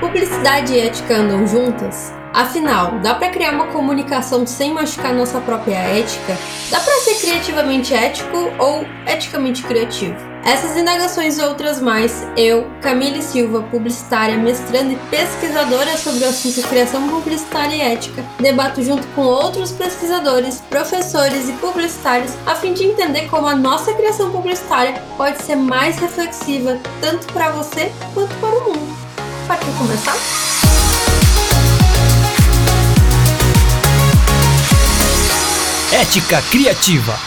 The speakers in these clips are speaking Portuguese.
Publicidade e ética andam juntas? Afinal, dá para criar uma comunicação sem machucar nossa própria ética? Dá para ser criativamente ético ou eticamente criativo? Essas indagações e outras mais, eu, Camille Silva, publicitária, mestranda e pesquisadora sobre o assunto criação publicitária e ética, debato junto com outros pesquisadores, professores e publicitários a fim de entender como a nossa criação publicitária pode ser mais reflexiva tanto para você quanto para o mundo. Para começar? Ética Criativa.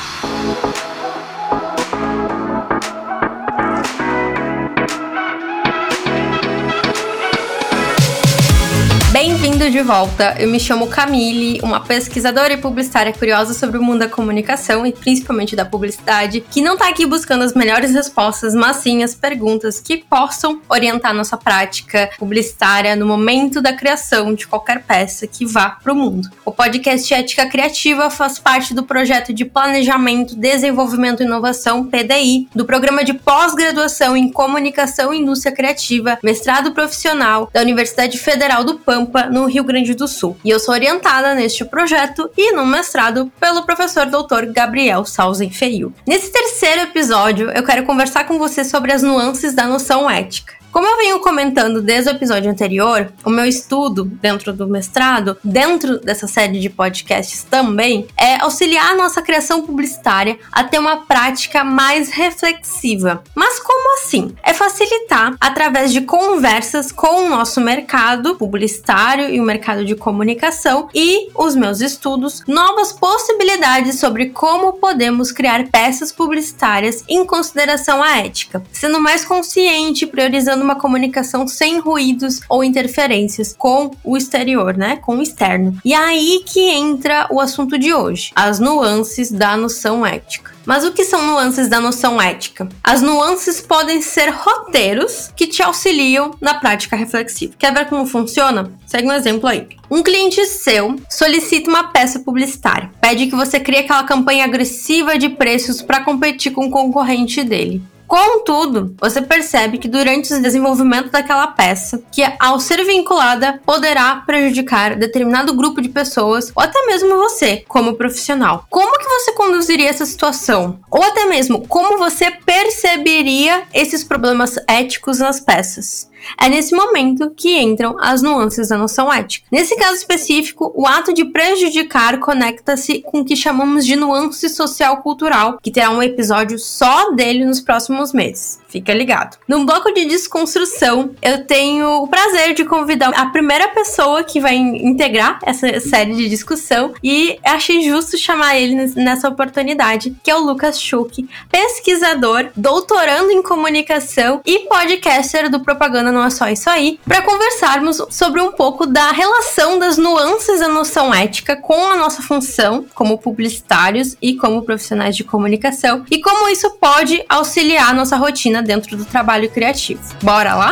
Bem-vindo de volta. Eu me chamo Camille, uma pesquisadora e publicitária curiosa sobre o mundo da comunicação e principalmente da publicidade, que não tá aqui buscando as melhores respostas, mas sim as perguntas que possam orientar nossa prática publicitária no momento da criação de qualquer peça que vá para o mundo. O podcast Ética Criativa faz parte do projeto de Planejamento, Desenvolvimento e Inovação PDI, do programa de pós-graduação em Comunicação e Indústria Criativa, mestrado profissional da Universidade Federal do Pampa, no Rio Grande do Sul. E eu sou orientada neste projeto e no mestrado pelo professor doutor Gabriel Sausen Feio. Nesse terceiro episódio, eu quero conversar com você sobre as nuances da noção ética. Como eu venho comentando desde o episódio anterior, o meu estudo dentro do mestrado, dentro dessa série de podcasts também, é auxiliar a nossa criação publicitária a ter uma prática mais reflexiva. Mas como assim? É facilitar através de conversas com o nosso mercado publicitário e o mercado de comunicação e os meus estudos, novas possibilidades sobre como podemos criar peças publicitárias em consideração à ética, sendo mais consciente, priorizando uma comunicação sem ruídos ou interferências com o exterior, né? Com o externo. E aí que entra o assunto de hoje: as nuances da noção ética. Mas o que são nuances da noção ética? As nuances podem ser roteiros que te auxiliam na prática reflexiva. Quer ver como funciona? Segue um exemplo aí. Um cliente seu solicita uma peça publicitária, pede que você crie aquela campanha agressiva de preços para competir com o concorrente dele. Contudo, você percebe que durante o desenvolvimento daquela peça, que ao ser vinculada poderá prejudicar determinado grupo de pessoas ou até mesmo você, como profissional. Como que você conduziria essa situação? Ou até mesmo como você perceberia esses problemas éticos nas peças? É nesse momento que entram as nuances da noção ética. Nesse caso específico, o ato de prejudicar conecta-se com o que chamamos de nuance social-cultural, que terá um episódio só dele nos próximos meses. Fica ligado. No bloco de desconstrução, eu tenho o prazer de convidar a primeira pessoa que vai integrar essa série de discussão e achei justo chamar ele nessa oportunidade, que é o Lucas Schuch, pesquisador, doutorando em comunicação e podcaster do Propaganda Não É Só Isso Aí, para conversarmos sobre um pouco da relação das nuances da noção ética com a nossa função como publicitários e como profissionais de comunicação e como isso pode auxiliar a nossa rotina dentro do trabalho criativo. Bora lá?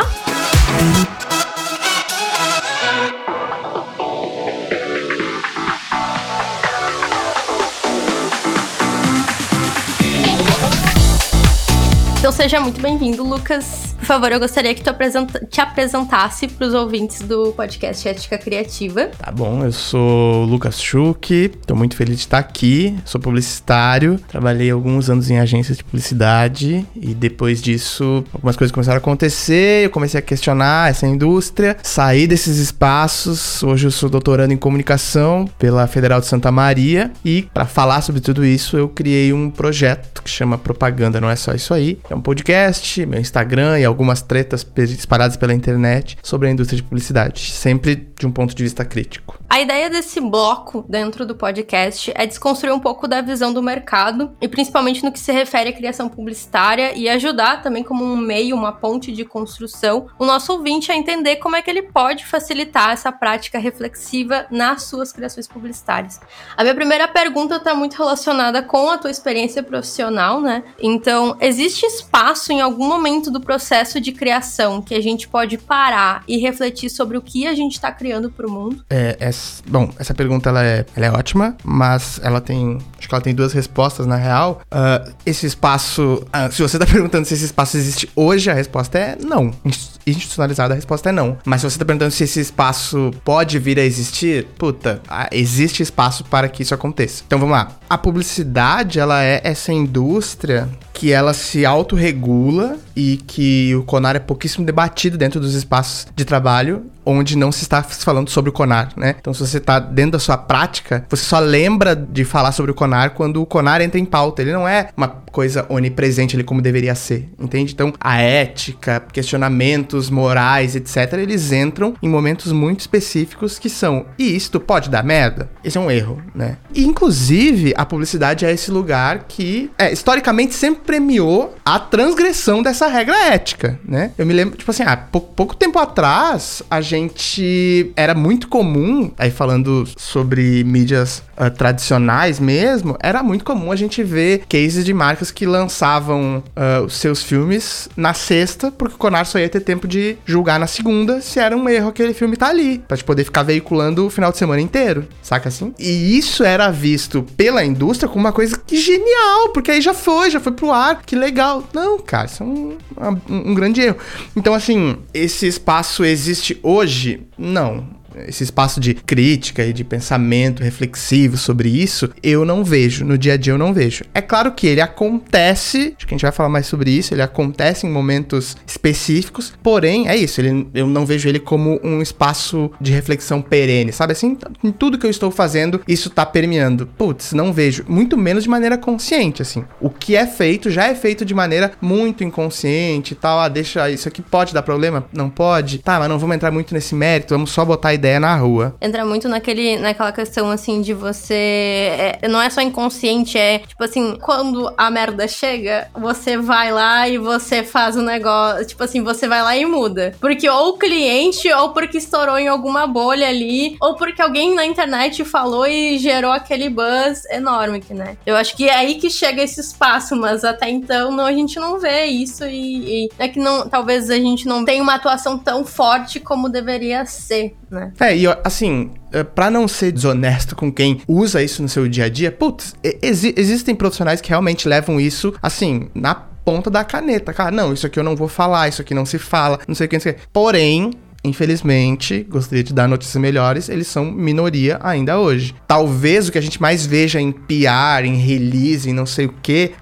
Então seja muito bem-vindo, Lucas. Por favor, eu gostaria que tu apresenta te apresentasse para os ouvintes do podcast Ética Criativa. Tá bom, eu sou o Lucas Schuch, estou muito feliz de estar aqui, sou publicitário, trabalhei alguns anos em agências de publicidade e depois disso algumas coisas começaram a acontecer, eu comecei a questionar essa indústria, saí desses espaços, hoje eu sou doutorando em comunicação pela Federal de Santa Maria e para falar sobre tudo isso eu criei um projeto que chama Propaganda Não É Só Isso Aí, é um podcast, meu Instagram e algumas tretas espalhadas pela internet sobre a indústria de publicidade, sempre de um ponto de vista crítico. A ideia desse bloco dentro do podcast é desconstruir um pouco da visão do mercado e principalmente no que se refere à criação publicitária e ajudar também como um meio, uma ponte de construção, o nosso ouvinte a entender como é que ele pode facilitar essa prática reflexiva nas suas criações publicitárias. A minha primeira pergunta está muito relacionada com a tua experiência profissional, né? Então, existe espaço em algum momento do processo de criação que a gente pode parar e refletir sobre o que a gente está criando para o mundo? É, bom, essa pergunta ela é, ela é ótima, mas ela tem, acho que ela tem duas respostas na real. Uh, esse espaço, uh, se você está perguntando se esse espaço existe hoje, a resposta é não. Institucionalizado, a resposta é não. Mas se você está perguntando se esse espaço pode vir a existir, puta, existe espaço para que isso aconteça. Então vamos lá. A publicidade, ela é essa indústria que ela se autorregula e que o CONAR é pouquíssimo debatido dentro dos espaços de trabalho onde não se está falando sobre o CONAR, né? Então, se você está dentro da sua prática, você só lembra de falar sobre o CONAR quando o CONAR entra em pauta. Ele não é uma coisa onipresente ali como deveria ser, entende? Então, a ética, questionamentos morais, etc., eles entram em momentos muito específicos que são, e isto pode dar merda? Esse é um erro, né? E, inclusive, a publicidade é esse lugar que, é, historicamente, sempre premiou a transgressão dessa regra ética, né? Eu me lembro, tipo assim, há pouco, pouco tempo atrás, a gente era muito comum, aí falando sobre mídias uh, tradicionais mesmo, era muito comum a gente ver cases de que lançavam uh, os seus filmes na sexta, porque o Conar só ia ter tempo de julgar na segunda se era um erro aquele filme tá ali, pra te poder ficar veiculando o final de semana inteiro, saca assim? E isso era visto pela indústria como uma coisa que genial, porque aí já foi, já foi pro ar, que legal. Não, cara, isso é um, um, um grande erro. Então, assim, esse espaço existe hoje? Não esse espaço de crítica e de pensamento reflexivo sobre isso, eu não vejo. No dia a dia eu não vejo. É claro que ele acontece, acho que a gente vai falar mais sobre isso, ele acontece em momentos específicos, porém, é isso, ele, eu não vejo ele como um espaço de reflexão perene, sabe assim? Em tudo que eu estou fazendo, isso tá permeando. Putz, não vejo, muito menos de maneira consciente, assim. O que é feito já é feito de maneira muito inconsciente e tal. Ah, deixa, isso aqui pode dar problema? Não pode? Tá, mas não vamos entrar muito nesse mérito, vamos só botar a ideia na rua. Entra muito naquele, naquela questão, assim, de você... É, não é só inconsciente, é, tipo assim, quando a merda chega, você vai lá e você faz o um negócio... Tipo assim, você vai lá e muda. Porque ou o cliente, ou porque estourou em alguma bolha ali, ou porque alguém na internet falou e gerou aquele buzz enorme, né? Eu acho que é aí que chega esse espaço, mas até então não, a gente não vê isso e, e é que não, talvez a gente não tenha uma atuação tão forte como deveria ser, né? É, e assim, é, para não ser desonesto com quem usa isso no seu dia a dia, putz, exi existem profissionais que realmente levam isso, assim, na ponta da caneta. Cara, não, isso aqui eu não vou falar, isso aqui não se fala, não sei o que, não sei o que. Porém, infelizmente, gostaria de dar notícias melhores, eles são minoria ainda hoje. Talvez o que a gente mais veja em PR, em release, em não sei o que,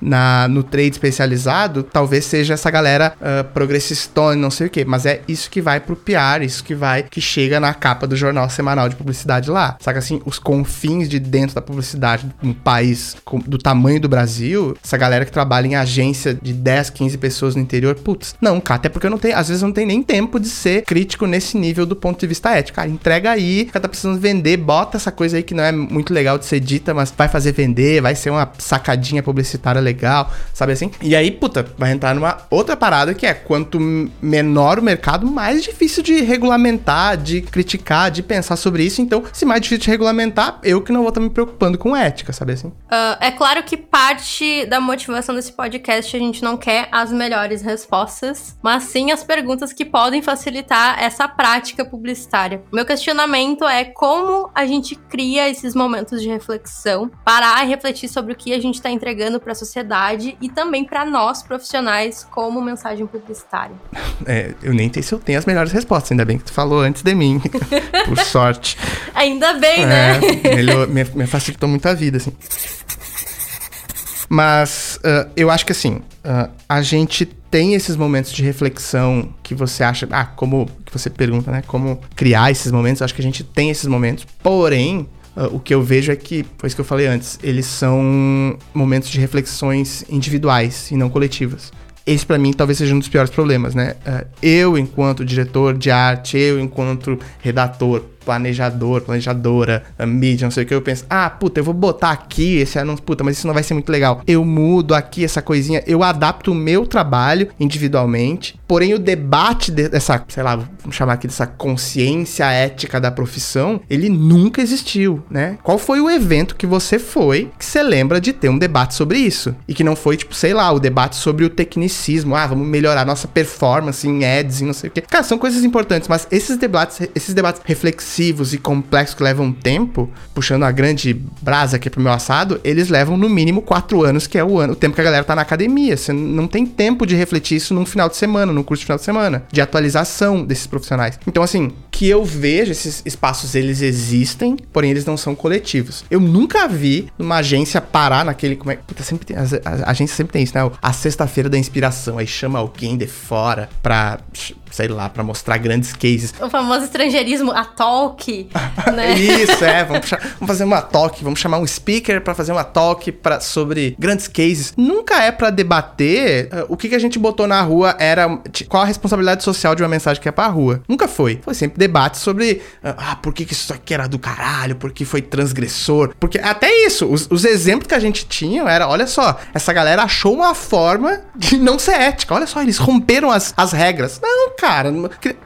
no trade especializado, talvez seja essa galera uh, não sei o que, mas é isso que vai pro PR, isso que vai, que chega na capa do jornal semanal de publicidade lá. Saca assim, os confins de dentro da publicidade um país com, do tamanho do Brasil, essa galera que trabalha em agência de 10, 15 pessoas no interior, putz, não, cara, até porque eu não tenho, às vezes não tem nem tempo de ser crítico nesse nível do ponto de vista ético. Cara, entrega aí, cara tá precisando vender, bota essa coisa aí que não é muito legal de ser dita, mas vai fazer vender, vai ser uma sacadinha publicitária legal, sabe assim? E aí, puta, vai entrar numa outra parada que é quanto menor o mercado, mais difícil de regulamentar, de criticar, de pensar sobre isso. Então, se mais difícil de regulamentar, eu que não vou estar me preocupando com ética, sabe assim? Uh, é claro que parte da motivação desse podcast a gente não quer as melhores respostas, mas sim as perguntas que podem facilitar essa essa prática publicitária. Meu questionamento é como a gente cria esses momentos de reflexão, parar e refletir sobre o que a gente está entregando para a sociedade e também para nós profissionais como mensagem publicitária. É, eu nem sei se eu tenho as melhores respostas, ainda bem que tu falou antes de mim, por sorte. Ainda bem, né? é, né? Melhor, me, me facilitou muito a vida, assim. Mas uh, eu acho que assim, uh, a gente tem esses momentos de reflexão que você acha, ah, como que você pergunta, né? Como criar esses momentos? Acho que a gente tem esses momentos. Porém, uh, o que eu vejo é que, foi isso que eu falei antes, eles são momentos de reflexões individuais e não coletivas esse para mim talvez seja um dos piores problemas, né? Eu, enquanto diretor de arte, eu, enquanto redator, planejador, planejadora, mídia, não sei o que, eu penso, ah, puta, eu vou botar aqui esse anúncio, puta, mas isso não vai ser muito legal. Eu mudo aqui essa coisinha, eu adapto o meu trabalho individualmente Porém, o debate dessa, sei lá, vamos chamar aqui dessa consciência ética da profissão, ele nunca existiu, né? Qual foi o evento que você foi que você lembra de ter um debate sobre isso? E que não foi, tipo, sei lá, o debate sobre o tecnicismo, ah, vamos melhorar nossa performance em ads e não sei o quê. Cara, são coisas importantes, mas esses debates, esses debates reflexivos e complexos que levam tempo, puxando a grande brasa aqui pro meu assado, eles levam no mínimo quatro anos, que é o ano, o tempo que a galera tá na academia. Você não tem tempo de refletir isso num final de semana, num curso de final de semana, de atualização desses profissionais. Então, assim, que eu vejo esses espaços, eles existem, porém eles não são coletivos. Eu nunca vi uma agência parar naquele. Como é, puta, sempre tem, a, a, a agência sempre tem isso, né? A sexta-feira da inspiração. Aí chama alguém de fora pra sei lá, para mostrar grandes cases. O famoso estrangeirismo, a talk, né? Isso, é. Vamos, vamos, fazer uma talk, vamos chamar um speaker para fazer uma talk pra, sobre grandes cases. Nunca é para debater uh, o que, que a gente botou na rua era. Qual a responsabilidade social de uma mensagem que é pra rua. Nunca foi. Foi sempre debate sobre. Uh, ah, por que, que isso aqui era do caralho? Por que foi transgressor? Porque até isso, os, os exemplos que a gente tinha era: olha só, essa galera achou uma forma de não ser ética. Olha só, eles romperam as, as regras. Não, cara,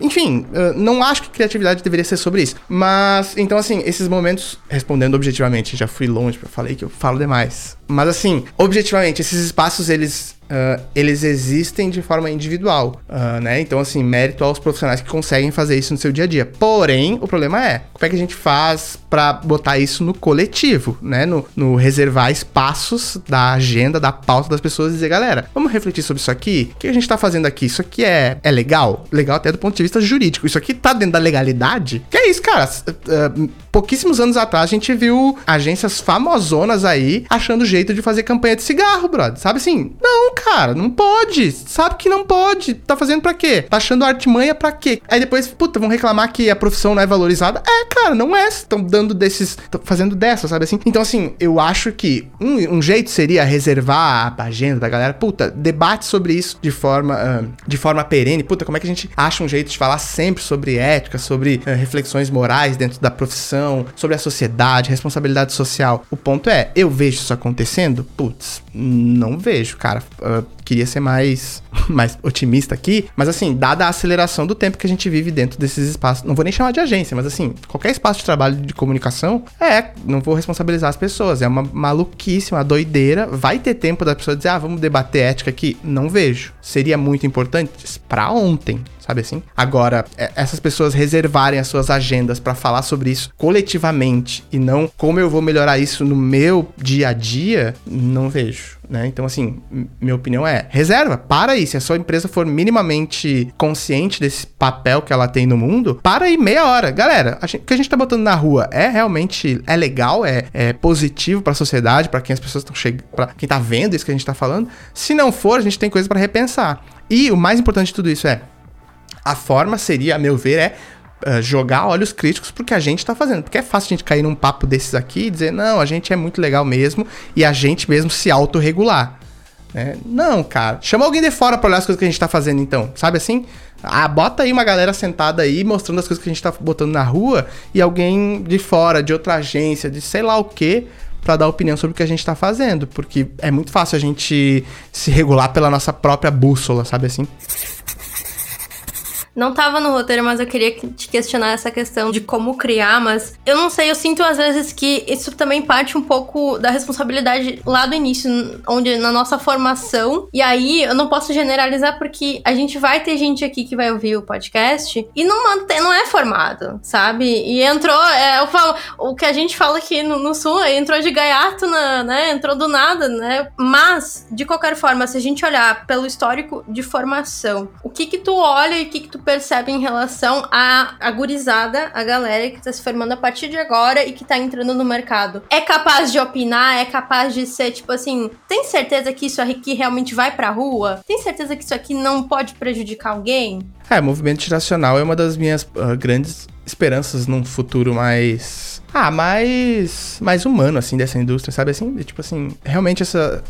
enfim, não acho que criatividade deveria ser sobre isso. Mas, então, assim, esses momentos, respondendo objetivamente, já fui longe, falei que eu falo demais. Mas, assim, objetivamente, esses espaços, eles Uh, eles existem de forma individual, uh, né? Então, assim, mérito aos profissionais que conseguem fazer isso no seu dia a dia. Porém, o problema é, como é que a gente faz para botar isso no coletivo, né? No, no, reservar espaços da agenda, da pauta das pessoas e dizer, galera, vamos refletir sobre isso aqui? O que a gente tá fazendo aqui? Isso aqui é, é legal? Legal até do ponto de vista jurídico. Isso aqui tá dentro da legalidade? Que é isso, cara? Uh, pouquíssimos anos atrás a gente viu agências famosonas aí achando jeito de fazer campanha de cigarro, brother. Sabe assim? Não, cara, não pode. Sabe que não pode. Tá fazendo pra quê? Tá achando artimanha pra quê? Aí depois, puta, vão reclamar que a profissão não é valorizada. É, cara, não é. Estão dando desses. Estão fazendo dessa, sabe assim? Então, assim, eu acho que um, um, jeito seria reservar a agenda da galera. Puta, debate sobre isso de forma, uh, de forma perene. Puta, como é que a gente acha um jeito de falar sempre sobre ética, sobre uh, reflexões morais dentro da profissão, sobre a sociedade, responsabilidade social? O ponto é, eu vejo isso acontecendo? Putz, não vejo, cara. Uh, queria ser mais, mais otimista aqui, mas assim, dada a aceleração do tempo que a gente vive dentro desses espaços, não vou nem chamar de agência, mas assim, qualquer espaço de trabalho de comunicação, é, não vou responsabilizar as pessoas, é uma maluquice, uma doideira, vai ter tempo da pessoa dizer, ah, vamos debater ética aqui? Não vejo. Seria muito importante para ontem, sabe assim? Agora, é, essas pessoas reservarem as suas agendas para falar sobre isso coletivamente e não como eu vou melhorar isso no meu dia a dia, não vejo, né? Então, assim, minha opinião é: reserva, para aí. Se a sua empresa for minimamente consciente desse papel que ela tem no mundo, para aí meia hora. Galera, gente, o que a gente tá botando na rua é realmente é legal, é, é positivo para a sociedade, para quem as pessoas estão chegando, para quem tá vendo isso que a gente tá falando. Se não for, a gente tem coisa para repensar. E o mais importante de tudo isso é a forma seria, a meu ver, é uh, jogar olhos críticos pro que a gente tá fazendo. Porque é fácil a gente cair num papo desses aqui e dizer, não, a gente é muito legal mesmo e a gente mesmo se autorregular. Né? Não, cara. Chama alguém de fora pra olhar as coisas que a gente tá fazendo, então. Sabe assim? Ah, bota aí uma galera sentada aí mostrando as coisas que a gente tá botando na rua e alguém de fora, de outra agência, de sei lá o que, para dar opinião sobre o que a gente tá fazendo. Porque é muito fácil a gente se regular pela nossa própria bússola, sabe assim? Não tava no roteiro, mas eu queria te questionar essa questão de como criar, mas eu não sei, eu sinto às vezes que isso também parte um pouco da responsabilidade lá do início, onde na nossa formação. E aí eu não posso generalizar porque a gente vai ter gente aqui que vai ouvir o podcast e não mantém, não é formado, sabe? E entrou, é, eu falo, o que a gente fala aqui no, no sul, entrou de gaiato, na, né? Entrou do nada, né? Mas, de qualquer forma, se a gente olhar pelo histórico de formação, o que que tu olha e o que que tu percebe em relação à a gurizada, a galera que tá se formando a partir de agora e que tá entrando no mercado? É capaz de opinar? É capaz de ser, tipo assim, tem certeza que isso aqui realmente vai pra rua? Tem certeza que isso aqui não pode prejudicar alguém? É, movimento geracional é uma das minhas uh, grandes esperanças num futuro mais ah, mais, mais humano, assim, dessa indústria, sabe assim? Tipo assim, realmente essa,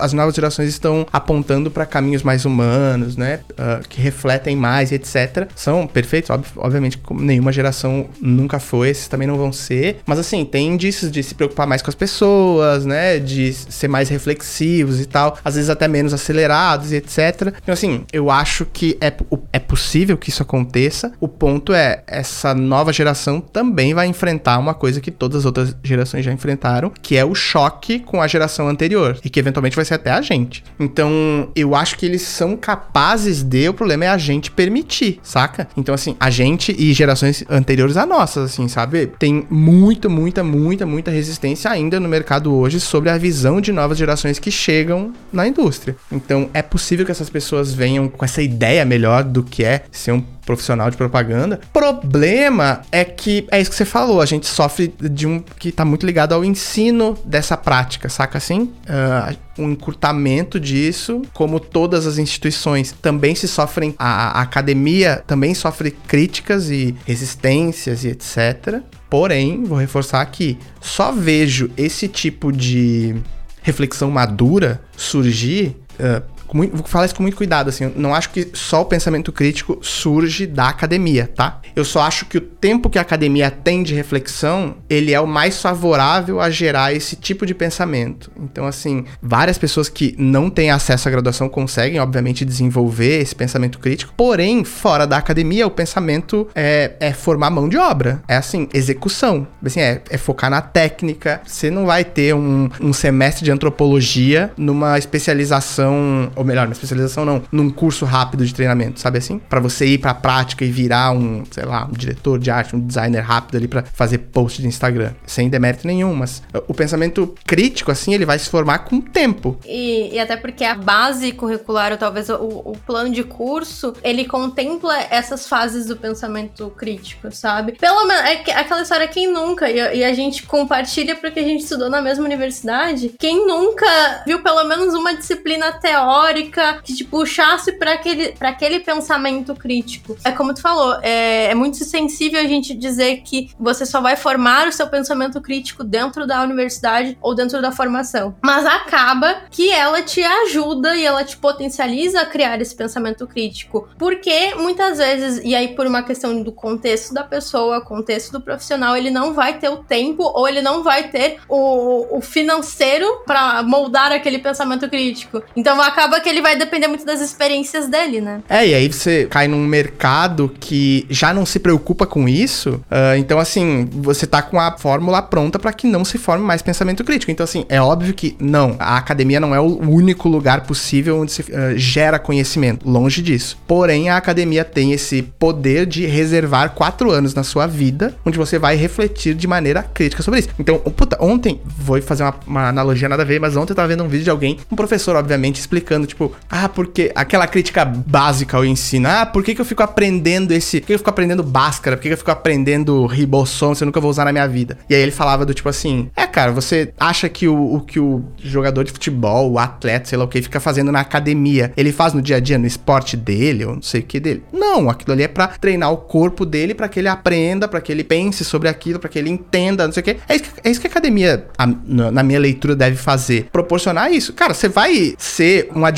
as novas gerações estão apontando para caminhos mais humanos, né? Uh, que refletem mais, etc. São perfeitos, ob obviamente, nenhuma geração nunca foi, esses também não vão ser. Mas assim, tem indícios de se preocupar mais com as pessoas, né? De ser mais reflexivos e tal. Às vezes até menos acelerados e etc. Então, assim, eu acho que é, é possível que isso aconteça. O ponto é, essa nova geração também vai enfrentar uma coisa que todas as outras gerações já enfrentaram, que é o choque com a geração anterior. E que eventualmente vai ser até a gente. Então, eu acho que eles são capazes de. O problema é a gente permitir, saca? Então, assim, a gente e gerações anteriores a nossas, assim, sabe? Tem muita, muita, muita, muita resistência ainda no mercado hoje sobre a visão de novas gerações que chegam na indústria. Então, é possível que essas pessoas venham com essa ideia melhor do que é ser um profissional de propaganda. Problema é que é isso que você falou, a gente sofre de um que tá muito ligado ao ensino dessa prática, saca assim? Uh, um encurtamento disso, como todas as instituições também se sofrem, a, a academia também sofre críticas e resistências e etc. Porém, vou reforçar aqui, só vejo esse tipo de reflexão madura surgir uh, vou falar isso com muito cuidado, assim. Não acho que só o pensamento crítico surge da academia, tá? Eu só acho que o tempo que a academia tem de reflexão, ele é o mais favorável a gerar esse tipo de pensamento. Então, assim, várias pessoas que não têm acesso à graduação conseguem, obviamente, desenvolver esse pensamento crítico. Porém, fora da academia, o pensamento é, é formar mão de obra. É assim, execução. Assim, é, é focar na técnica. Você não vai ter um, um semestre de antropologia numa especialização ou melhor, na especialização não, num curso rápido de treinamento, sabe assim? Para você ir pra prática e virar um, sei lá, um diretor de arte, um designer rápido ali para fazer post de Instagram. Sem demérito nenhum, mas o pensamento crítico, assim, ele vai se formar com o tempo. E, e até porque a base curricular, ou talvez o, o plano de curso, ele contempla essas fases do pensamento crítico, sabe? Pelo menos, é aquela história, quem nunca, e, e a gente compartilha porque a gente estudou na mesma universidade, quem nunca viu pelo menos uma disciplina teórica histórica que te puxasse para aquele, aquele pensamento crítico. É como tu falou, é, é muito sensível a gente dizer que você só vai formar o seu pensamento crítico dentro da universidade ou dentro da formação. Mas acaba que ela te ajuda e ela te potencializa a criar esse pensamento crítico. Porque muitas vezes, e aí por uma questão do contexto da pessoa, contexto do profissional, ele não vai ter o tempo ou ele não vai ter o, o financeiro para moldar aquele pensamento crítico. Então acaba que ele vai depender muito das experiências dele, né? É, e aí você cai num mercado que já não se preocupa com isso. Uh, então, assim, você tá com a fórmula pronta para que não se forme mais pensamento crítico. Então, assim, é óbvio que não, a academia não é o único lugar possível onde se uh, gera conhecimento. Longe disso. Porém, a academia tem esse poder de reservar quatro anos na sua vida, onde você vai refletir de maneira crítica sobre isso. Então, puta, ontem, vou fazer uma, uma analogia nada a ver, mas ontem eu tava vendo um vídeo de alguém, um professor, obviamente, explicando tipo, ah, porque aquela crítica básica ao ensino, ah, por que, que eu fico aprendendo esse, por que eu fico aprendendo Bhaskara, por que, que eu fico aprendendo Ribossom se eu nunca vou usar na minha vida? E aí ele falava do tipo assim, é, cara, você acha que o, o que o jogador de futebol, o atleta, sei lá o que, fica fazendo na academia, ele faz no dia a dia, no esporte dele, ou não sei o que dele? Não, aquilo ali é pra treinar o corpo dele, para que ele aprenda, para que ele pense sobre aquilo, para que ele entenda, não sei o que. É isso que, é isso que a academia, a, na minha leitura, deve fazer. Proporcionar isso. Cara, você vai ser um advogado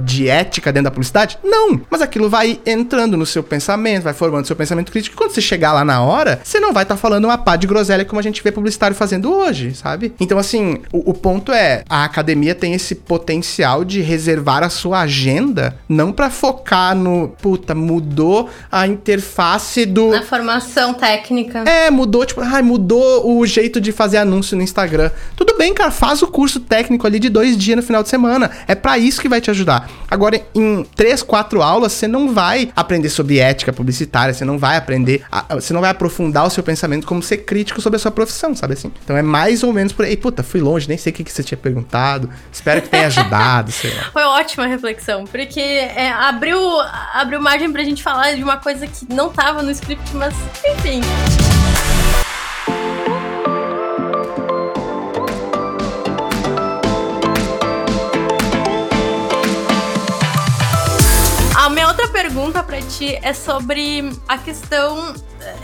de ética dentro da publicidade? Não. Mas aquilo vai entrando no seu pensamento, vai formando seu pensamento crítico. E quando você chegar lá na hora, você não vai estar tá falando uma pá de groselha como a gente vê publicitário fazendo hoje, sabe? Então, assim, o, o ponto é: a academia tem esse potencial de reservar a sua agenda, não para focar no, puta, mudou a interface do. Na formação técnica. É, mudou, tipo, ai, mudou o jeito de fazer anúncio no Instagram. Tudo bem, cara, faz o curso técnico ali de dois dias no final de semana. É para isso isso que vai te ajudar. Agora, em três, quatro aulas, você não vai aprender sobre ética publicitária, você não vai aprender, a, você não vai aprofundar o seu pensamento como ser crítico sobre a sua profissão, sabe assim? Então é mais ou menos por aí. Puta, fui longe, nem sei o que, que você tinha perguntado. Espero que tenha ajudado, sei lá. Foi ótima reflexão, porque é, abriu, abriu margem pra gente falar de uma coisa que não tava no script, mas enfim. Outra pergunta para ti é sobre a questão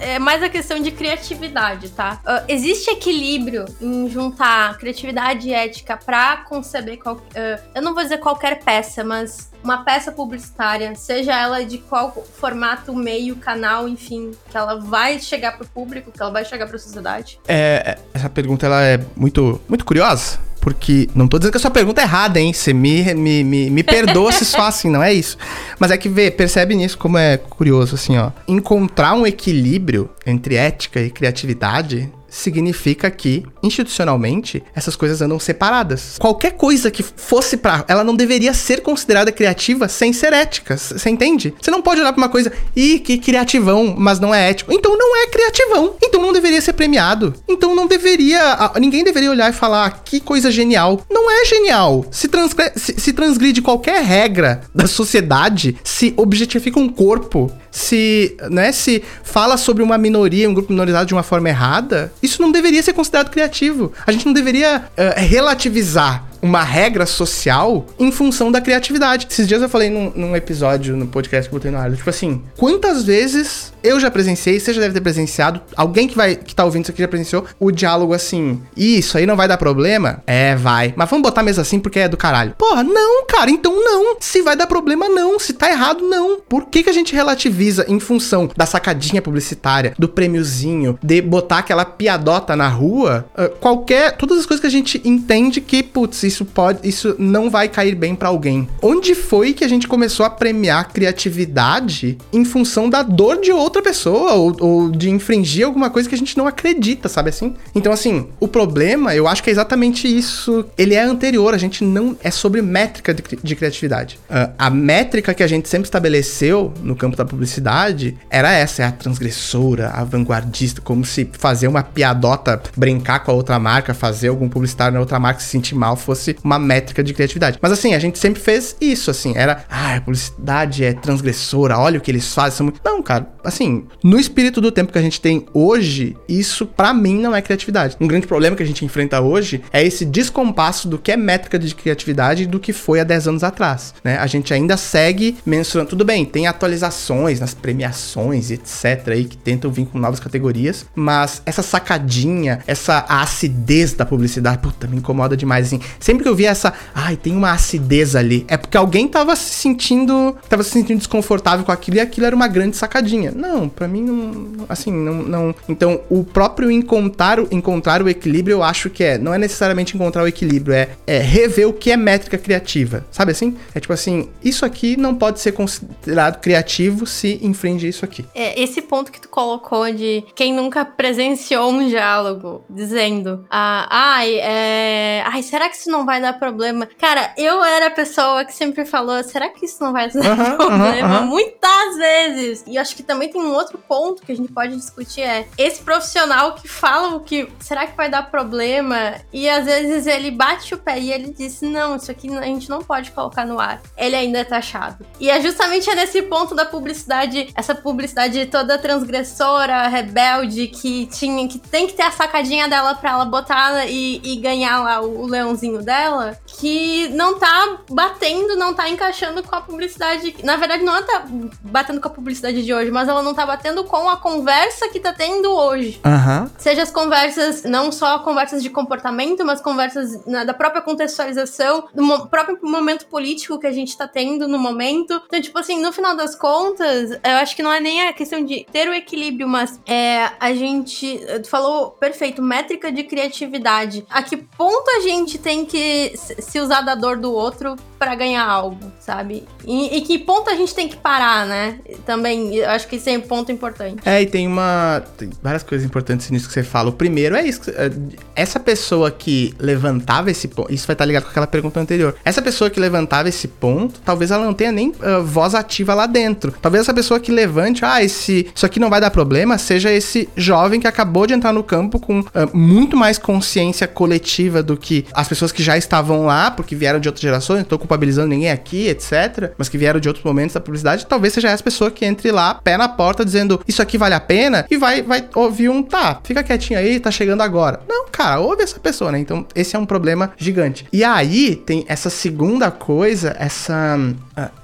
é mais a questão de criatividade, tá? Uh, existe equilíbrio em juntar criatividade e ética para conceber qual, uh, eu não vou dizer qualquer peça, mas uma peça publicitária, seja ela de qual formato, meio, canal, enfim, que ela vai chegar pro público, que ela vai chegar para a sociedade? É, essa pergunta ela é muito, muito curiosa, porque não tô dizendo que a sua pergunta é errada, hein? Você me, me, me, me perdoa se só assim, não é isso. Mas é que vê, percebe nisso como é curioso, assim, ó. Encontrar um equilíbrio entre ética e criatividade significa que, institucionalmente, essas coisas andam separadas. Qualquer coisa que fosse pra. Ela não deveria ser considerada criativa sem ser ética. Você entende? Você não pode olhar pra uma coisa, ih, que criativão, mas não é ético. Então não é criativão. Então não deveria ser premiado. Então não deveria. Ninguém deveria olhar e falar, ah, que coisa genial. Não é genial. Se, se, se transgride qualquer regra da sociedade, se objetifica um corpo, se, né, se fala sobre uma minoria, um grupo minorizado de uma forma errada, isso não deveria ser considerado criativo. A gente não deveria uh, relativizar uma regra social em função da criatividade. Esses dias eu falei num, num episódio no podcast que eu botei no ar, tipo assim, quantas vezes eu já presenciei, você já deve ter presenciado, alguém que vai que tá ouvindo isso aqui já presenciou o diálogo assim: "Isso aí não vai dar problema?" É, vai. Mas vamos botar mesmo assim porque é do caralho. Porra, não, cara, então não. Se vai dar problema não, se tá errado não. Por que que a gente relativiza em função da sacadinha publicitária, do prêmiozinho, de botar aquela piadota na rua, uh, qualquer, todas as coisas que a gente entende que, putz, isso pode, isso não vai cair bem para alguém. Onde foi que a gente começou a premiar criatividade em função da dor de outra pessoa ou, ou de infringir alguma coisa que a gente não acredita, sabe assim? Então, assim, o problema, eu acho que é exatamente isso. Ele é anterior, a gente não. É sobre métrica de, de criatividade. Uh, a métrica que a gente sempre estabeleceu no campo da publicidade era essa: é a transgressora, a vanguardista, como se fazer uma piadota, brincar com a outra marca, fazer algum publicitário na outra marca se sentir mal fosse fosse uma métrica de criatividade. Mas assim, a gente sempre fez isso, assim, era, ah, a publicidade é transgressora, olha o que eles fazem. São. Não, cara, assim, no espírito do tempo que a gente tem hoje, isso para mim não é criatividade. Um grande problema que a gente enfrenta hoje é esse descompasso do que é métrica de criatividade do que foi há 10 anos atrás, né? A gente ainda segue mensurando, tudo bem, tem atualizações nas premiações, etc, aí que tentam vir com novas categorias, mas essa sacadinha, essa acidez da publicidade, puta, me incomoda demais, assim. Sempre que eu via essa, ai, tem uma acidez ali, é porque alguém tava se sentindo, tava se sentindo desconfortável com aquilo e aquilo era uma grande sacadinha. Não, para mim não, assim, não, não. Então, o próprio encontrar, encontrar o equilíbrio, eu acho que é, não é necessariamente encontrar o equilíbrio, é, é rever o que é métrica criativa. Sabe assim? É tipo assim, isso aqui não pode ser considerado criativo se infringe isso aqui. É, esse ponto que tu colocou de quem nunca presenciou um diálogo dizendo, ah, ai, é, ai, será que isso não não vai dar problema. Cara, eu era a pessoa que sempre falou: será que isso não vai dar uhum, problema? Uhum, Muitas vezes. E acho que também tem um outro ponto que a gente pode discutir: é esse profissional que fala o que será que vai dar problema? E às vezes ele bate o pé e ele diz: não, isso aqui a gente não pode colocar no ar. Ele ainda é taxado. E é justamente nesse ponto da publicidade, essa publicidade toda transgressora, rebelde, que tinha que tem que ter a sacadinha dela pra ela botar e, e ganhar lá o, o leãozinho dela que não tá batendo, não tá encaixando com a publicidade. Na verdade, não tá batendo com a publicidade de hoje, mas ela não tá batendo com a conversa que tá tendo hoje. Uhum. Seja as conversas, não só conversas de comportamento, mas conversas na, da própria contextualização, do próprio momento político que a gente tá tendo no momento. Então, tipo assim, no final das contas, eu acho que não é nem a questão de ter o equilíbrio, mas é a gente. falou perfeito, métrica de criatividade. A que ponto a gente tem que que se usar da dor do outro para ganhar algo, sabe? E, e, que ponto a gente tem que parar, né? Também, eu acho que isso é um ponto importante. É, e tem uma. Tem várias coisas importantes nisso que você fala. O primeiro é isso. É, essa pessoa que levantava esse ponto. Isso vai estar ligado com aquela pergunta anterior. Essa pessoa que levantava esse ponto, talvez ela não tenha nem uh, voz ativa lá dentro. Talvez essa pessoa que levante, ah, esse, isso aqui não vai dar problema, seja esse jovem que acabou de entrar no campo com uh, muito mais consciência coletiva do que as pessoas que já estavam lá, porque vieram de outras gerações, não tô culpabilizando ninguém aqui, etc. Mas que vieram de outros momentos da publicidade, talvez seja essa pessoa que entre lá, pé na porta, dizendo isso aqui vale a pena, e vai, vai ouvir um, tá, fica quietinho aí, tá chegando agora. Não, cara, ouve essa pessoa, né? Então, esse é um problema gigante. E aí tem essa segunda coisa, essa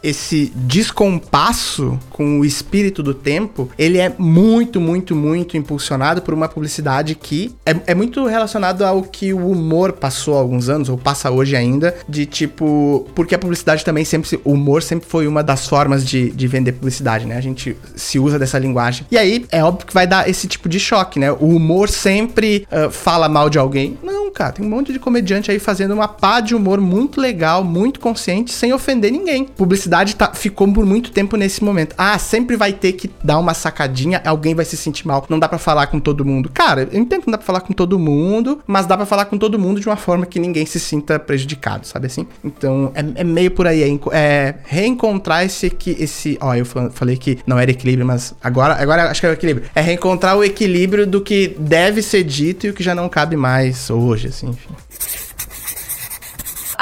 esse descompasso com o espírito do tempo, ele é muito, muito, muito impulsionado por uma publicidade que é, é muito relacionado ao que o humor passou há alguns anos, ou passa hoje ainda, de tipo. Porque a publicidade também sempre. O humor sempre foi uma das formas de, de vender publicidade, né? A gente se usa dessa linguagem. E aí, é óbvio que vai dar esse tipo de choque, né? O humor sempre uh, fala mal de alguém. Não, cara, tem um monte de comediante aí fazendo uma pá de humor muito legal, muito consciente, sem ofender ninguém. Publicidade tá, ficou por muito tempo nesse momento. Ah, sempre vai ter que dar uma sacadinha, alguém vai se sentir mal. Não dá para falar com todo mundo. Cara, eu entendo que não dá pra falar com todo mundo, mas dá para falar com todo mundo de uma forma que ninguém se sinta prejudicado, sabe assim? Então, é, é meio por aí. É, é reencontrar esse, esse. Ó, eu falei que não era equilíbrio, mas agora, agora acho que é o equilíbrio. É reencontrar o equilíbrio do que deve ser dito e o que já não cabe mais hoje, assim, enfim.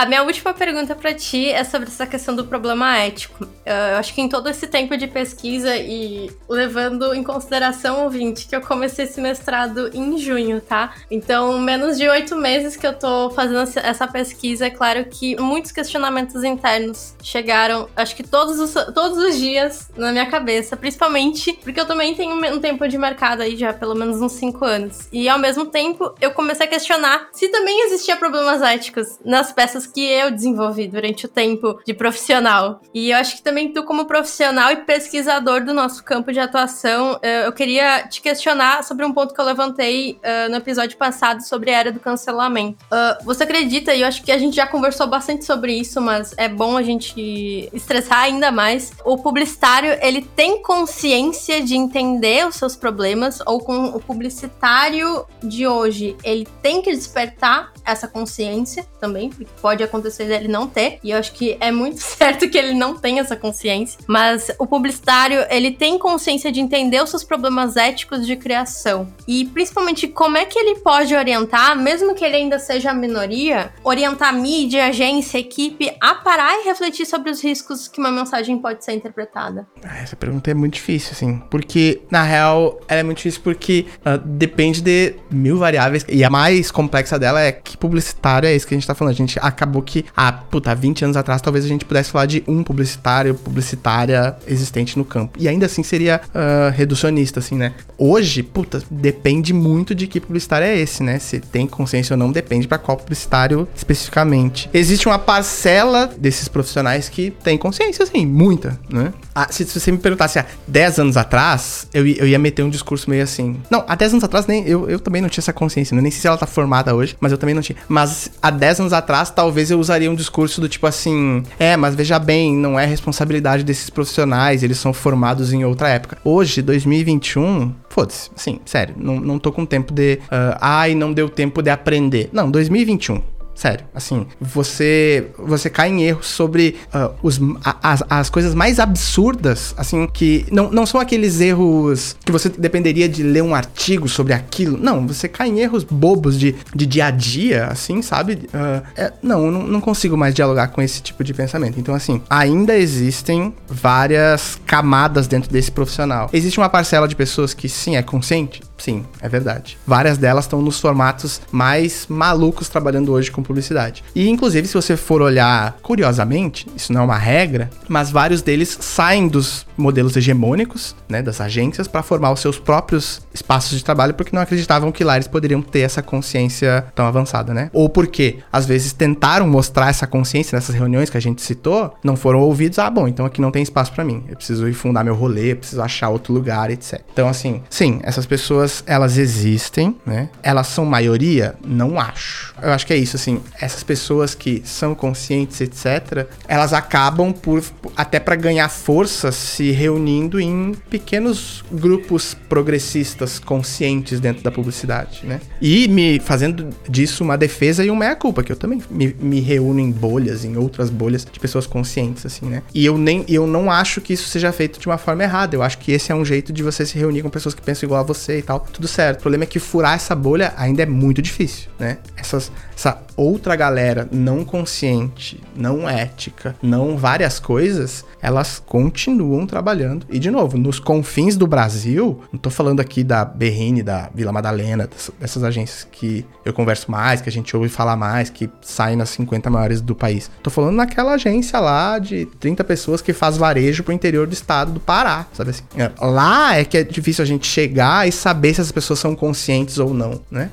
A minha última pergunta para ti é sobre essa questão do problema ético. Eu acho que em todo esse tempo de pesquisa e levando em consideração, ouvinte, que eu comecei esse mestrado em junho, tá? Então, menos de oito meses que eu tô fazendo essa pesquisa, é claro que muitos questionamentos internos chegaram, acho que todos os, todos os dias na minha cabeça, principalmente porque eu também tenho um tempo de mercado aí já, pelo menos uns cinco anos. E ao mesmo tempo, eu comecei a questionar se também existia problemas éticos nas peças que eu desenvolvi durante o tempo de profissional. E eu acho que também tu, como profissional e pesquisador do nosso campo de atuação, eh, eu queria te questionar sobre um ponto que eu levantei uh, no episódio passado sobre a era do cancelamento. Uh, você acredita, e eu acho que a gente já conversou bastante sobre isso, mas é bom a gente estressar ainda mais. O publicitário, ele tem consciência de entender os seus problemas, ou com o publicitário de hoje, ele tem que despertar essa consciência também, porque pode pode acontecer dele não ter, e eu acho que é muito certo que ele não tem essa consciência, mas o publicitário, ele tem consciência de entender os seus problemas éticos de criação. E principalmente como é que ele pode orientar, mesmo que ele ainda seja a minoria, orientar a mídia, agência, equipe a parar e refletir sobre os riscos que uma mensagem pode ser interpretada. Ah, essa pergunta é muito difícil, assim, porque na real ela é muito difícil porque uh, depende de mil variáveis e a mais complexa dela é que publicitário é isso que a gente tá falando. A gente acabou que, ah, puta, 20 anos atrás talvez a gente pudesse falar de um publicitário, publicitária existente no campo. E ainda assim seria uh, reducionista, assim, né? Hoje, puta, depende muito de que publicitário é esse, né? Se tem consciência ou não, depende para qual publicitário especificamente. Existe uma parcela desses profissionais que tem consciência, assim, muita, né? Ah, se, se, você me perguntasse há 10 anos atrás, eu, eu ia meter um discurso meio assim. Não, há 10 anos atrás nem, eu, eu também não tinha essa consciência. Né? Nem sei se ela tá formada hoje, mas eu também não tinha. Mas há 10 anos atrás, eu usaria um discurso do tipo assim: é, mas veja bem, não é responsabilidade desses profissionais, eles são formados em outra época. Hoje, 2021, foda-se, assim, sério, não, não tô com tempo de. Uh, ai, não deu tempo de aprender. Não, 2021. Sério, assim, você você cai em erros sobre uh, os, a, as, as coisas mais absurdas, assim, que não, não são aqueles erros que você dependeria de ler um artigo sobre aquilo. Não, você cai em erros bobos de, de dia a dia, assim, sabe? Uh, é, não, não, não consigo mais dialogar com esse tipo de pensamento. Então, assim, ainda existem várias camadas dentro desse profissional. Existe uma parcela de pessoas que, sim, é consciente? Sim, é verdade. Várias delas estão nos formatos mais malucos trabalhando hoje com publicidade. E inclusive, se você for olhar curiosamente, isso não é uma regra, mas vários deles saem dos modelos hegemônicos, né, das agências para formar os seus próprios espaços de trabalho porque não acreditavam que lá eles poderiam ter essa consciência tão avançada, né? Ou porque às vezes tentaram mostrar essa consciência nessas reuniões que a gente citou, não foram ouvidos. Ah, bom, então aqui não tem espaço para mim. Eu preciso ir fundar meu rolê, preciso achar outro lugar, etc. Então assim, sim, essas pessoas elas existem, né? Elas são maioria? Não acho. Eu acho que é isso, assim, essas pessoas que são conscientes, etc., elas acabam por, até para ganhar força, se reunindo em pequenos grupos progressistas conscientes dentro da publicidade, né? E me fazendo disso uma defesa e uma meia-culpa, que eu também me, me reúno em bolhas, em outras bolhas de pessoas conscientes, assim, né? E eu nem, eu não acho que isso seja feito de uma forma errada. Eu acho que esse é um jeito de você se reunir com pessoas que pensam igual a você e tal, tudo certo. O problema é que furar essa bolha ainda é muito difícil, né? Essas, essa outra galera não consciente, não ética, não várias coisas, elas continuam trabalhando. E, de novo, nos confins do Brasil, não tô falando aqui da Berrine, da Vila Madalena, dessas agências que eu converso mais, que a gente ouve falar mais, que saem nas 50 maiores do país. Tô falando naquela agência lá de 30 pessoas que faz varejo pro interior do estado do Pará, sabe assim? É, lá é que é difícil a gente chegar e saber se as pessoas são conscientes ou não, né?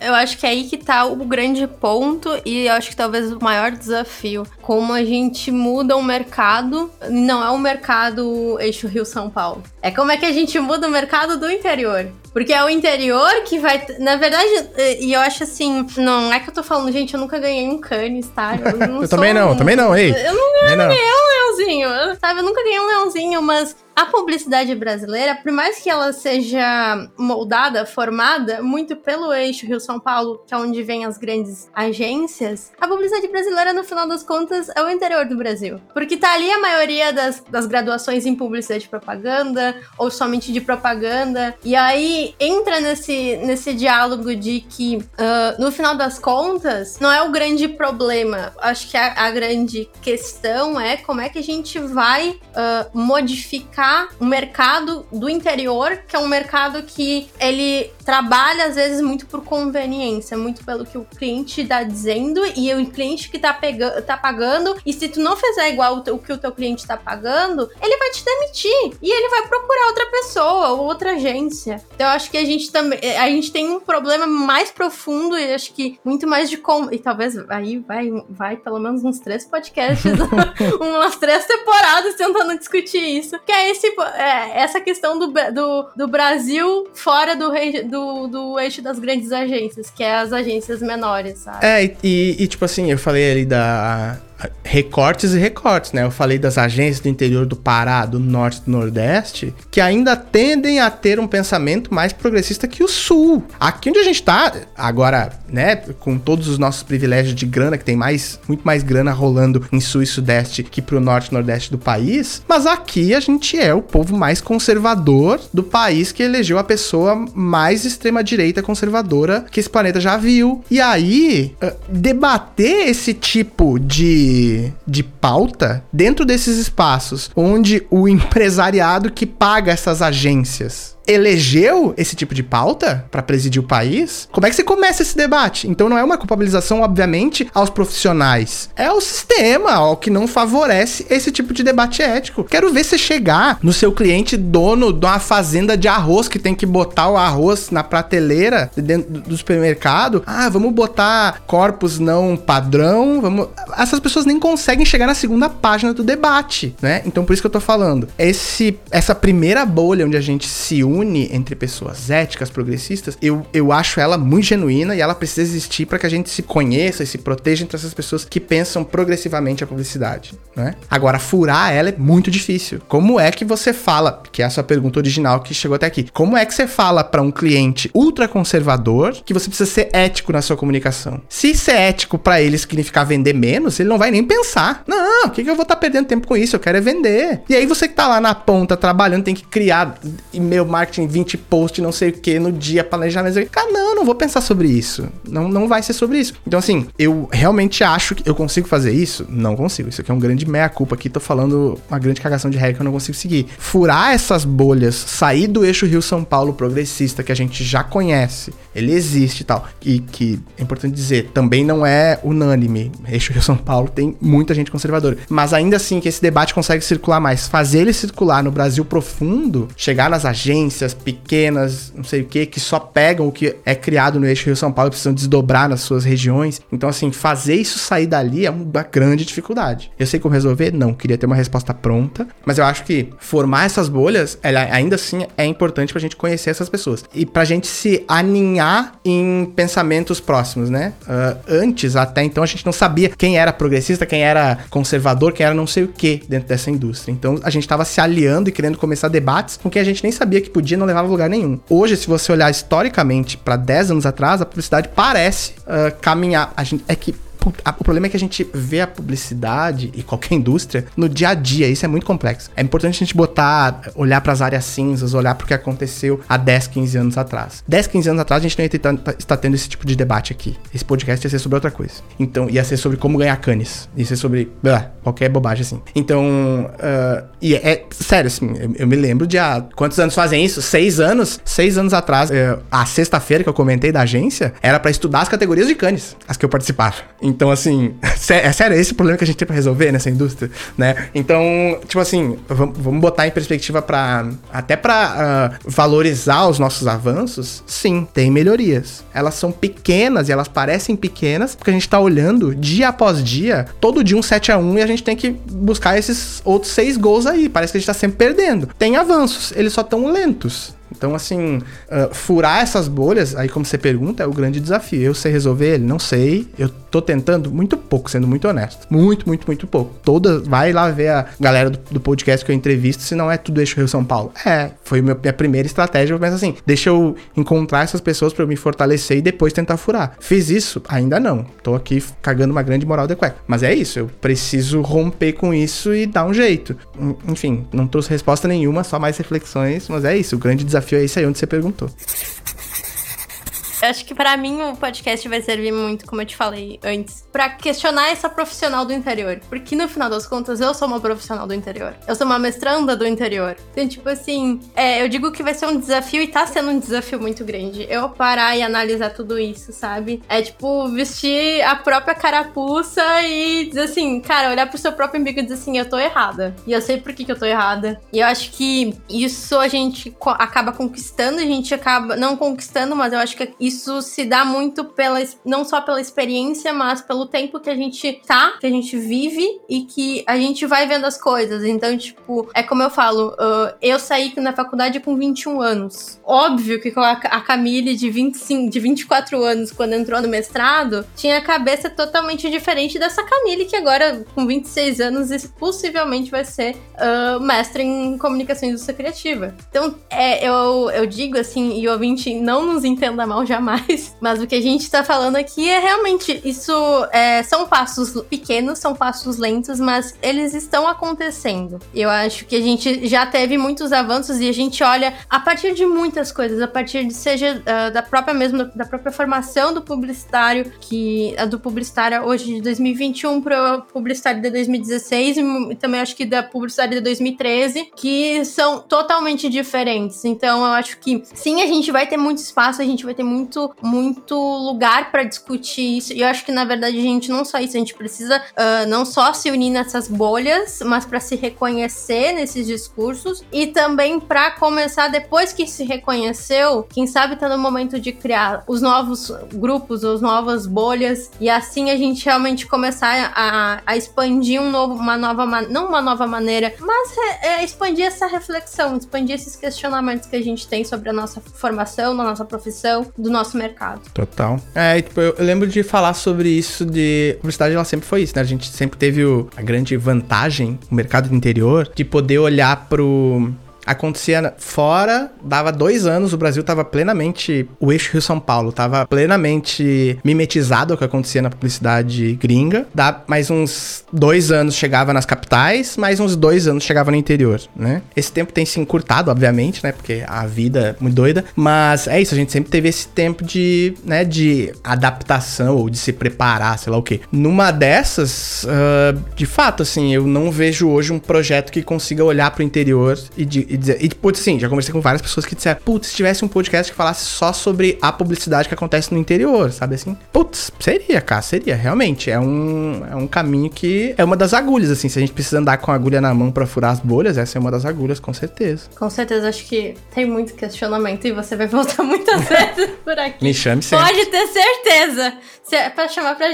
Eu acho que é aí que tá o grande ponto e eu acho que talvez o maior desafio. Como a gente muda o mercado, não é o mercado eixo Rio-São Paulo. É como é que a gente muda o mercado do interior. Porque é o interior que vai. Na verdade, e eu acho assim. Não é que eu tô falando, gente, eu nunca ganhei um canis, tá? Eu, eu também não, um... também não, ei. Eu não, eu não ganhei um leãozinho, sabe? Eu nunca ganhei um leãozinho, mas a publicidade brasileira, por mais que ela seja moldada, formada muito pelo eixo Rio-São Paulo, que é onde vem as grandes agências, a publicidade brasileira, no final das contas, é o interior do Brasil. Porque tá ali a maioria das, das graduações em publicidade e propaganda, ou somente de propaganda. E aí entra nesse, nesse diálogo de que, uh, no final das contas, não é o grande problema. Acho que a, a grande questão é como é que a gente vai uh, modificar o mercado do interior, que é um mercado que ele trabalha às vezes muito por conveniência, muito pelo que o cliente está dizendo e o cliente que está tá pagando. E se tu não fizer igual o, que o teu cliente está pagando, ele vai te demitir e ele vai procurar outra pessoa ou outra agência. Então eu acho que a gente também a gente tem um problema mais profundo e acho que muito mais de como e talvez aí vai vai pelo menos uns três podcasts, umas três temporadas tentando discutir isso, que é esse, é, essa questão do, do, do Brasil fora do, rei, do, do eixo das grandes agências, que é as agências menores, sabe? É, e, e tipo assim, eu falei ali da recortes e recortes, né? Eu falei das agências do interior do Pará, do norte do nordeste, que ainda tendem a ter um pensamento mais progressista que o sul. Aqui onde a gente tá, agora, né, com todos os nossos privilégios de grana, que tem mais, muito mais grana rolando em sul e sudeste que pro norte e nordeste do país, mas aqui a gente é o povo mais conservador do país que elegeu a pessoa mais extrema-direita conservadora que esse planeta já viu. E aí, ah, debater esse tipo de de, pauta dentro desses espaços, onde o empresariado que paga essas agências elegeu esse tipo de pauta para presidir o país, como é que você começa esse debate? Então não é uma culpabilização, obviamente, aos profissionais. É ao sistema, ao que não favorece esse tipo de debate ético. Quero ver você chegar no seu cliente dono de uma fazenda de arroz que tem que botar o arroz na prateleira dentro do supermercado. Ah, vamos botar corpos não padrão, vamos... Essas pessoas nem conseguem chegar na segunda página do debate, né? Então por isso que eu tô falando. Esse, essa primeira bolha onde a gente se une entre pessoas éticas, progressistas, eu, eu acho ela muito genuína e ela precisa existir para que a gente se conheça e se proteja entre essas pessoas que pensam progressivamente a publicidade, né? Agora, furar ela é muito difícil. Como é que você fala, que é a sua pergunta original que chegou até aqui, como é que você fala para um cliente ultraconservador que você precisa ser ético na sua comunicação? Se ser ético para ele significar vender menos, ele não vai nem pensar. Não, o que, que eu vou estar tá perdendo tempo com isso? Eu quero é vender. E aí você que tá lá na ponta trabalhando tem que criar e-mail marketing marketing, 20 posts, não sei o que, no dia, planejamento. Cara, não, não vou pensar sobre isso. Não, não vai ser sobre isso. Então, assim, eu realmente acho que eu consigo fazer isso? Não consigo. Isso aqui é um grande meia-culpa aqui. Tô falando uma grande cagação de regra que eu não consigo seguir. Furar essas bolhas, sair do eixo Rio-São Paulo progressista que a gente já conhece, ele existe e tal. E que, é importante dizer, também não é unânime. Eixo Rio-São Paulo tem muita gente conservadora. Mas ainda assim, que esse debate consegue circular mais. Fazer ele circular no Brasil profundo, chegar nas agências, pequenas, não sei o que, que só pegam o que é criado no eixo Rio-São Paulo e precisam desdobrar nas suas regiões. Então, assim, fazer isso sair dali é uma grande dificuldade. Eu sei como resolver? Não, queria ter uma resposta pronta, mas eu acho que formar essas bolhas, ela ainda assim é importante pra gente conhecer essas pessoas e pra gente se aninhar em pensamentos próximos, né? Uh, antes, até então, a gente não sabia quem era progressista, quem era conservador, quem era não sei o que dentro dessa indústria. Então, a gente tava se aliando e querendo começar debates com quem a gente nem sabia que podia não levava a lugar nenhum. Hoje, se você olhar historicamente para 10 anos atrás, a publicidade parece uh, caminhar. Gente, é que o problema é que a gente vê a publicidade e qualquer indústria no dia a dia. Isso é muito complexo. É importante a gente botar, olhar para as áreas cinzas, olhar para o que aconteceu há 10, 15 anos atrás. 10, 15 anos atrás a gente não ia estar tendo esse tipo de debate aqui. Esse podcast ia ser sobre outra coisa. Então, ia ser sobre como ganhar canes. Ia ser sobre blá, qualquer bobagem assim. Então, uh, e é, sério, assim, eu, eu, me lembro de há quantos anos fazem isso? Seis anos? Seis anos atrás, uh, a sexta-feira que eu comentei da agência era para estudar as categorias de canes, as que eu participava. Então, assim, é sério, é esse o problema que a gente tem pra resolver nessa indústria, né? Então, tipo assim, vamos, botar em perspectiva para até para uh, valorizar os nossos avanços. Sim, tem melhorias. Elas são pequenas e elas parecem pequenas porque a gente tá olhando dia após dia, todo dia um 7 a 1 e a gente tem que buscar esses outros seis gols aí. Parece que a gente tá sempre perdendo. Tem avanços, eles só tão lentos. Então, assim, uh, furar essas bolhas, aí como você pergunta, é o grande desafio. Eu sei resolver ele? Não sei. Eu tô tentando muito pouco, sendo muito honesto. Muito, muito, muito pouco. Toda, vai lá ver a galera do, do podcast que eu entrevisto, se não é tudo eixo Rio São Paulo. É, foi meu, minha primeira estratégia, mas assim, deixa eu encontrar essas pessoas para eu me fortalecer e depois tentar furar. Fiz isso? Ainda não. Tô aqui cagando uma grande moral de cueca. Mas é isso, eu preciso romper com isso e dar um jeito. Enfim, não trouxe resposta nenhuma, só mais reflexões, mas é isso, o grande desafio é esse aí onde você perguntou. Eu acho que para mim o podcast vai servir muito, como eu te falei antes, para questionar essa profissional do interior. Porque no final das contas, eu sou uma profissional do interior. Eu sou uma mestranda do interior. Então, tipo assim, é, eu digo que vai ser um desafio e tá sendo um desafio muito grande. Eu parar e analisar tudo isso, sabe? É tipo vestir a própria carapuça e dizer assim, cara, olhar pro seu próprio umbigo e dizer assim, eu tô errada. E eu sei por que, que eu tô errada. E eu acho que isso a gente acaba conquistando, a gente acaba não conquistando, mas eu acho que isso se dá muito pela não só pela experiência, mas pelo tempo que a gente tá, que a gente vive e que a gente vai vendo as coisas. Então, tipo, é como eu falo, uh, eu saí na faculdade com 21 anos. Óbvio que a Camille de 25, de 24 anos, quando entrou no mestrado, tinha a cabeça totalmente diferente dessa Camille que agora com 26 anos possivelmente vai ser uh, mestre em comunicação e indústria criativa. Então, é, eu, eu digo assim, e ouvinte não nos entenda mal já jamais. Mas o que a gente tá falando aqui é realmente isso. É, são passos pequenos, são passos lentos, mas eles estão acontecendo. Eu acho que a gente já teve muitos avanços e a gente olha a partir de muitas coisas, a partir de seja uh, da própria mesmo da própria formação do publicitário, que a do publicitário hoje de 2021 para o publicitário de 2016 e também acho que da publicitário de 2013, que são totalmente diferentes. Então eu acho que sim, a gente vai ter muito espaço, a gente vai ter muito muito, muito lugar para discutir isso. E eu acho que, na verdade, a gente não só isso, a gente precisa uh, não só se unir nessas bolhas, mas para se reconhecer nesses discursos e também para começar, depois que se reconheceu, quem sabe tá no momento de criar os novos grupos, as novas bolhas, e assim a gente realmente começar a, a expandir um novo, uma nova, não uma nova maneira, mas é, expandir essa reflexão, expandir esses questionamentos que a gente tem sobre a nossa formação, da nossa profissão, do nosso mercado. Total. É, tipo, eu, lembro de falar sobre isso de. A publicidade ela sempre foi isso, né? A gente sempre teve o, a grande vantagem, o mercado do interior, de poder olhar pro acontecia fora, dava dois anos, o Brasil tava plenamente. O eixo Rio-São Paulo tava plenamente mimetizado ao que acontecia na publicidade gringa. Dá mais uns dois anos chegava nas capitais, mais uns dois anos chegava no interior, né? Esse tempo tem se encurtado, obviamente, né? Porque a vida é muito doida. Mas é isso, a gente sempre teve esse tempo de, né, de adaptação ou de se preparar, sei lá o quê. Numa dessas, uh, de fato, assim, eu não vejo hoje um projeto que consiga olhar pro interior e, de, e dizer. E, putz, sim, já conversei com várias pessoas que disseram, putz, se tivesse um podcast que falasse só sobre a publicidade que acontece no interior, sabe assim? Putz, seria, cara, seria, realmente. É um, é um caminho que é uma das agulhas, assim. Se a gente precisa andar com a agulha na mão para furar as bolhas, essa é uma das agulhas, com certeza. Com certeza, acho que tem muito questionamento e você vai voltar muitas vezes por aqui. Me chame sempre. Pode ter certeza. Se é pra chamar pra,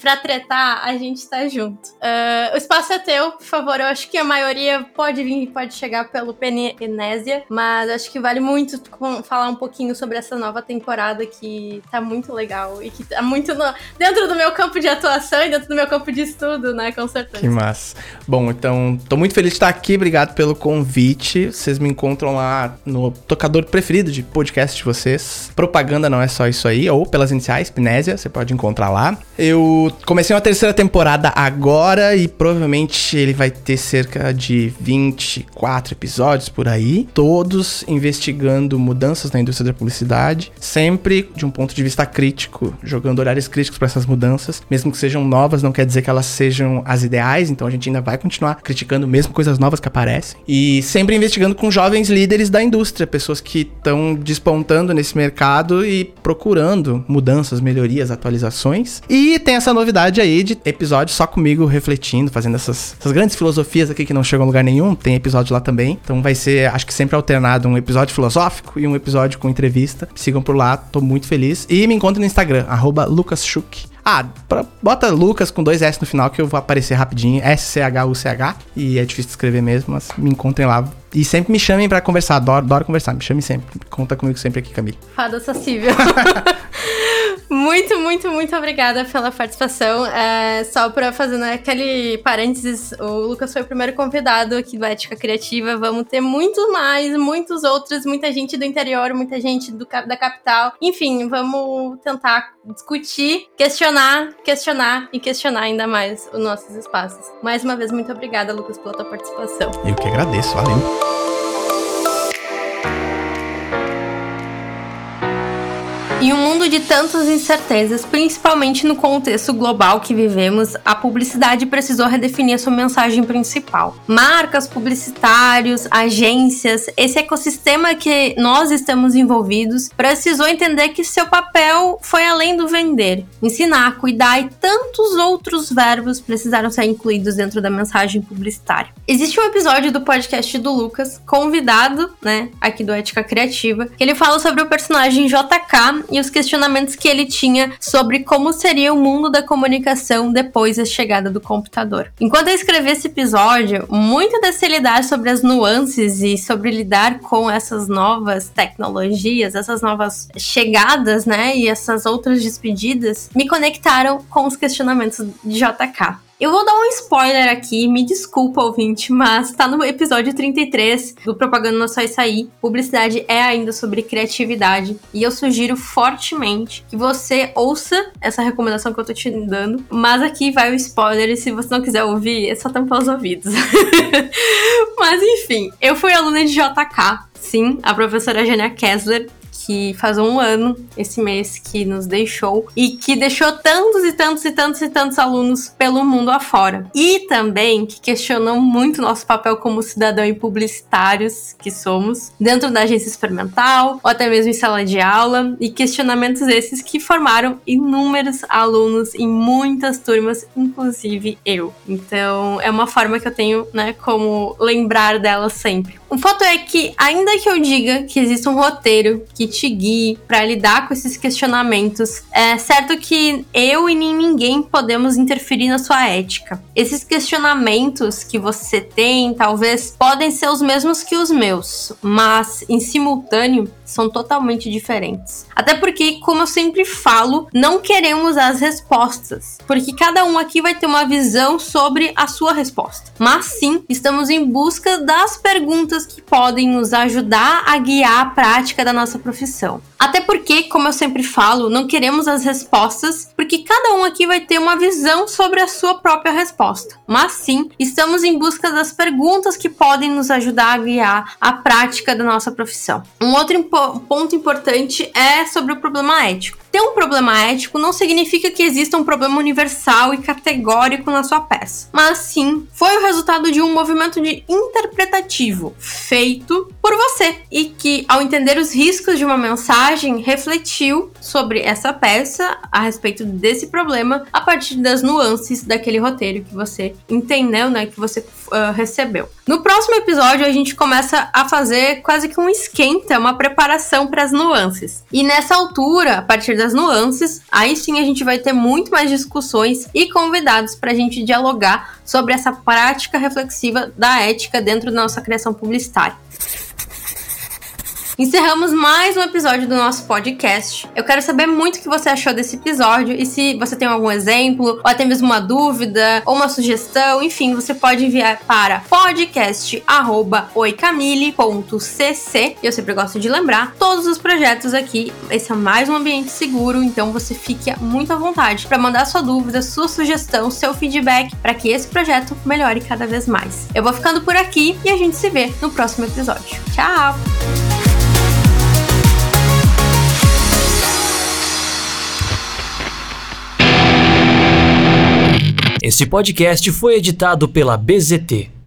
pra tretar, a gente tá junto. Uh, o espaço é teu, por favor. Eu acho que a maioria pode vir, pode chegar pelo PN, Enésia, mas acho que vale muito falar um pouquinho sobre essa nova temporada que tá muito legal e que tá muito no, dentro do meu campo de atuação e dentro do meu campo de estudo, né? Com certeza. Que massa. Bom, então, tô muito feliz de estar aqui, obrigado pelo convite. Vocês me encontram lá no tocador preferido de podcast de vocês. Propaganda não é só isso aí, ou pelas iniciais, Pnésia, você pode encontrar lá. Eu comecei uma terceira temporada agora e provavelmente ele vai ter cerca de 24 episódios por aí, todos investigando mudanças na indústria da publicidade, sempre de um ponto de vista crítico, jogando olhares críticos para essas mudanças, mesmo que sejam novas, não quer dizer que elas sejam as ideais, então a gente ainda vai continuar criticando mesmo coisas novas que aparecem e sempre investigando com jovens líderes da indústria, pessoas que estão despontando nesse mercado e procurando mudanças, melhorias, atualizações. E tem essa novidade aí de episódios só comigo refletindo, fazendo essas, essas grandes filosofias aqui que não chegam a lugar nenhum. Tem episódio lá também. Então vai ser, acho que sempre alternado um episódio filosófico e um episódio com entrevista. Sigam por lá, tô muito feliz. E me encontrem no Instagram, lucaschuk. Ah, pra, bota Lucas com dois S no final que eu vou aparecer rapidinho. S-C-H-U-C-H. E é difícil de escrever mesmo, mas me encontrem lá. E sempre me chamem para conversar. Adoro, adoro conversar. Me chamem sempre. Conta comigo sempre aqui, Camille. Fada acessível. muito, muito, muito obrigada pela participação. É, só pra fazer aquele parênteses, o Lucas foi o primeiro convidado aqui do Ética Criativa. Vamos ter muito mais, muitos outros, muita gente do interior, muita gente do, da capital. Enfim, vamos tentar discutir, questionar, questionar e questionar ainda mais os nossos espaços. Mais uma vez, muito obrigada, Lucas, pela tua participação. Eu que agradeço, valeu. Em um mundo de tantas incertezas, principalmente no contexto global que vivemos, a publicidade precisou redefinir sua mensagem principal. Marcas, publicitários, agências, esse ecossistema que nós estamos envolvidos precisou entender que seu papel foi além do vender. Ensinar, cuidar e tantos outros verbos precisaram ser incluídos dentro da mensagem publicitária. Existe um episódio do podcast do Lucas, convidado, né, aqui do Ética Criativa, que ele fala sobre o personagem JK e os questionamentos que ele tinha sobre como seria o mundo da comunicação depois da chegada do computador. Enquanto eu escrevi esse episódio, muito desse lidar sobre as nuances e sobre lidar com essas novas tecnologias, essas novas chegadas, né, e essas outras despedidas, me conectaram com os questionamentos de JK. Eu vou dar um spoiler aqui, me desculpa, ouvinte, mas tá no episódio 33 do Propaganda Não Isso Aí. Publicidade é ainda sobre criatividade. E eu sugiro fortemente que você ouça essa recomendação que eu tô te dando. Mas aqui vai o spoiler, e se você não quiser ouvir, é só tampar os ouvidos. mas enfim, eu fui aluna de JK. Sim, a professora Gênia Kessler que faz um ano esse mês que nos deixou e que deixou tantos e tantos e tantos e tantos alunos pelo mundo afora. E também que questionou muito nosso papel como cidadão e publicitários que somos dentro da agência experimental ou até mesmo em sala de aula e questionamentos esses que formaram inúmeros alunos em muitas turmas, inclusive eu. Então é uma forma que eu tenho, né, como lembrar dela sempre. O fato é que, ainda que eu diga que existe um roteiro que te guie para lidar com esses questionamentos, é certo que eu e nem ninguém podemos interferir na sua ética. Esses questionamentos que você tem, talvez, podem ser os mesmos que os meus, mas em simultâneo são totalmente diferentes. Até porque, como eu sempre falo, não queremos as respostas, porque cada um aqui vai ter uma visão sobre a sua resposta. Mas sim, estamos em busca das perguntas que podem nos ajudar a guiar a prática da nossa profissão. Até porque, como eu sempre falo, não queremos as respostas, porque cada um aqui vai ter uma visão sobre a sua própria resposta. Mas sim, estamos em busca das perguntas que podem nos ajudar a guiar a prática da nossa profissão. Um outro impo ponto importante é sobre o problema ético. Ter um problema ético não significa que exista um problema universal e categórico na sua peça, mas sim foi o resultado de um movimento de interpretativo feito por você e que, ao entender os riscos de uma mensagem, refletiu sobre essa peça a respeito desse problema a partir das nuances daquele roteiro que você entendeu, né, que você uh, recebeu. No próximo episódio a gente começa a fazer quase que um esquenta, uma preparação para as nuances. E nessa altura, a partir das nuances, aí sim a gente vai ter muito mais discussões e convidados para a gente dialogar sobre essa prática reflexiva da ética dentro da nossa criação publicitária. Encerramos mais um episódio do nosso podcast. Eu quero saber muito o que você achou desse episódio e se você tem algum exemplo, ou até mesmo uma dúvida, ou uma sugestão, enfim, você pode enviar para podcast@oicamile.cc. Eu sempre gosto de lembrar todos os projetos aqui. Esse é mais um ambiente seguro, então você fique muito à vontade para mandar sua dúvida, sua sugestão, seu feedback para que esse projeto melhore cada vez mais. Eu vou ficando por aqui e a gente se vê no próximo episódio. Tchau! Este podcast foi editado pela BZT